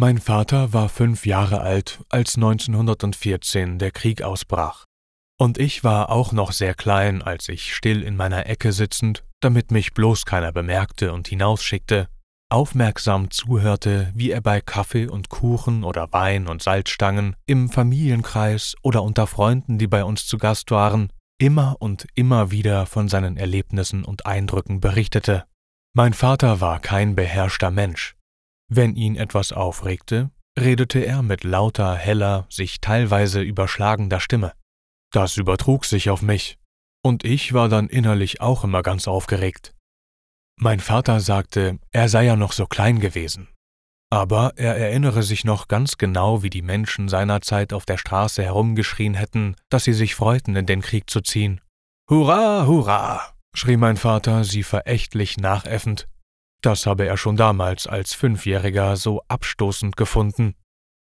Mein Vater war fünf Jahre alt, als 1914 der Krieg ausbrach. Und ich war auch noch sehr klein, als ich still in meiner Ecke sitzend, damit mich bloß keiner bemerkte und hinausschickte, aufmerksam zuhörte, wie er bei Kaffee und Kuchen oder Wein und Salzstangen, im Familienkreis oder unter Freunden, die bei uns zu Gast waren, immer und immer wieder von seinen Erlebnissen und Eindrücken berichtete. Mein Vater war kein beherrschter Mensch, wenn ihn etwas aufregte, redete er mit lauter, heller, sich teilweise überschlagender Stimme. Das übertrug sich auf mich, und ich war dann innerlich auch immer ganz aufgeregt. Mein Vater sagte, er sei ja noch so klein gewesen. Aber er erinnere sich noch ganz genau, wie die Menschen seinerzeit auf der Straße herumgeschrien hätten, dass sie sich freuten, in den Krieg zu ziehen. Hurra, hurra! schrie mein Vater sie verächtlich nachäffend. Das habe er schon damals als Fünfjähriger so abstoßend gefunden.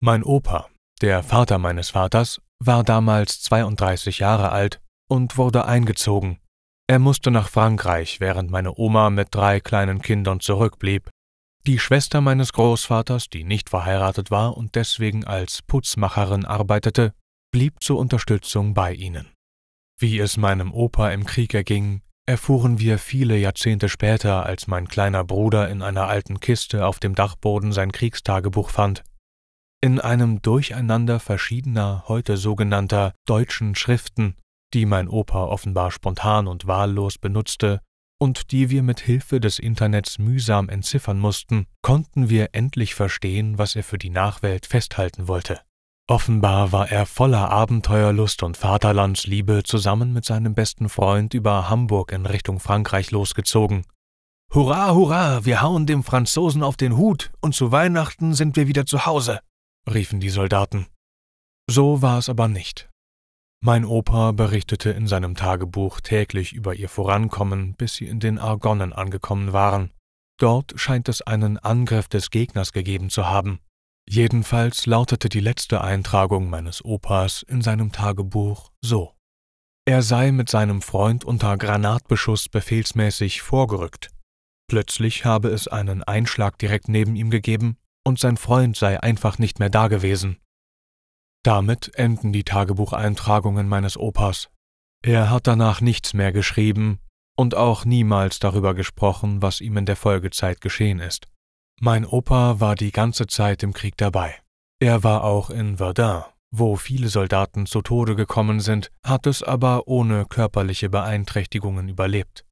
Mein Opa, der Vater meines Vaters, war damals 32 Jahre alt und wurde eingezogen. Er musste nach Frankreich, während meine Oma mit drei kleinen Kindern zurückblieb. Die Schwester meines Großvaters, die nicht verheiratet war und deswegen als Putzmacherin arbeitete, blieb zur Unterstützung bei ihnen. Wie es meinem Opa im Krieg erging, erfuhren wir viele Jahrzehnte später, als mein kleiner Bruder in einer alten Kiste auf dem Dachboden sein Kriegstagebuch fand. In einem Durcheinander verschiedener, heute sogenannter deutschen Schriften, die mein Opa offenbar spontan und wahllos benutzte und die wir mit Hilfe des Internets mühsam entziffern mussten, konnten wir endlich verstehen, was er für die Nachwelt festhalten wollte. Offenbar war er voller Abenteuerlust und Vaterlandsliebe zusammen mit seinem besten Freund über Hamburg in Richtung Frankreich losgezogen. Hurra, hurra, wir hauen dem Franzosen auf den Hut und zu Weihnachten sind wir wieder zu Hause, riefen die Soldaten. So war es aber nicht. Mein Opa berichtete in seinem Tagebuch täglich über ihr Vorankommen, bis sie in den Argonnen angekommen waren. Dort scheint es einen Angriff des Gegners gegeben zu haben. Jedenfalls lautete die letzte Eintragung meines Opas in seinem Tagebuch so. Er sei mit seinem Freund unter Granatbeschuss befehlsmäßig vorgerückt. Plötzlich habe es einen Einschlag direkt neben ihm gegeben und sein Freund sei einfach nicht mehr dagewesen. Damit enden die Tagebucheintragungen meines Opas. Er hat danach nichts mehr geschrieben und auch niemals darüber gesprochen, was ihm in der Folgezeit geschehen ist. Mein Opa war die ganze Zeit im Krieg dabei. Er war auch in Verdun, wo viele Soldaten zu Tode gekommen sind, hat es aber ohne körperliche Beeinträchtigungen überlebt.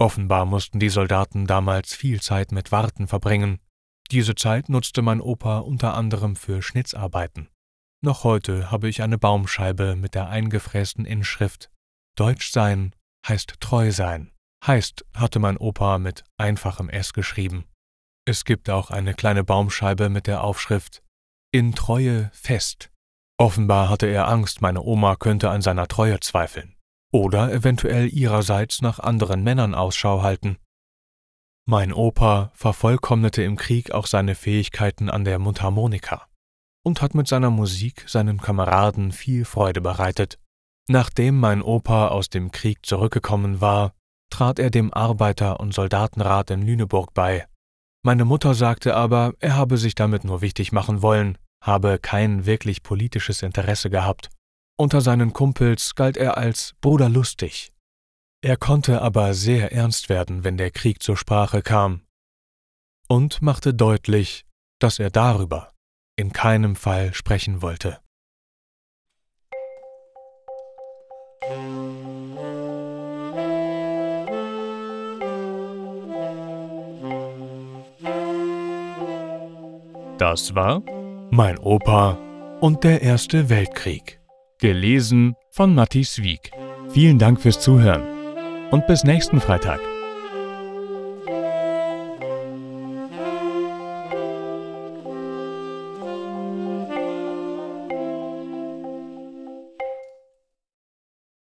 Offenbar mussten die Soldaten damals viel Zeit mit Warten verbringen. Diese Zeit nutzte mein Opa unter anderem für Schnitzarbeiten. Noch heute habe ich eine Baumscheibe mit der eingefrästen Inschrift Deutsch sein heißt treu sein. Heißt, hatte mein Opa mit einfachem S geschrieben. Es gibt auch eine kleine Baumscheibe mit der Aufschrift In Treue fest. Offenbar hatte er Angst, meine Oma könnte an seiner Treue zweifeln oder eventuell ihrerseits nach anderen Männern Ausschau halten. Mein Opa vervollkommnete im Krieg auch seine Fähigkeiten an der Mundharmonika und hat mit seiner Musik seinen Kameraden viel Freude bereitet. Nachdem mein Opa aus dem Krieg zurückgekommen war, trat er dem Arbeiter- und Soldatenrat in Lüneburg bei meine Mutter sagte aber, er habe sich damit nur wichtig machen wollen, habe kein wirklich politisches Interesse gehabt. Unter seinen Kumpels galt er als Bruder lustig. Er konnte aber sehr ernst werden, wenn der Krieg zur Sprache kam, und machte deutlich, dass er darüber in keinem Fall sprechen wollte. Das war Mein Opa und der Erste Weltkrieg. Gelesen von Matti Wieg. Vielen Dank fürs Zuhören und bis nächsten Freitag.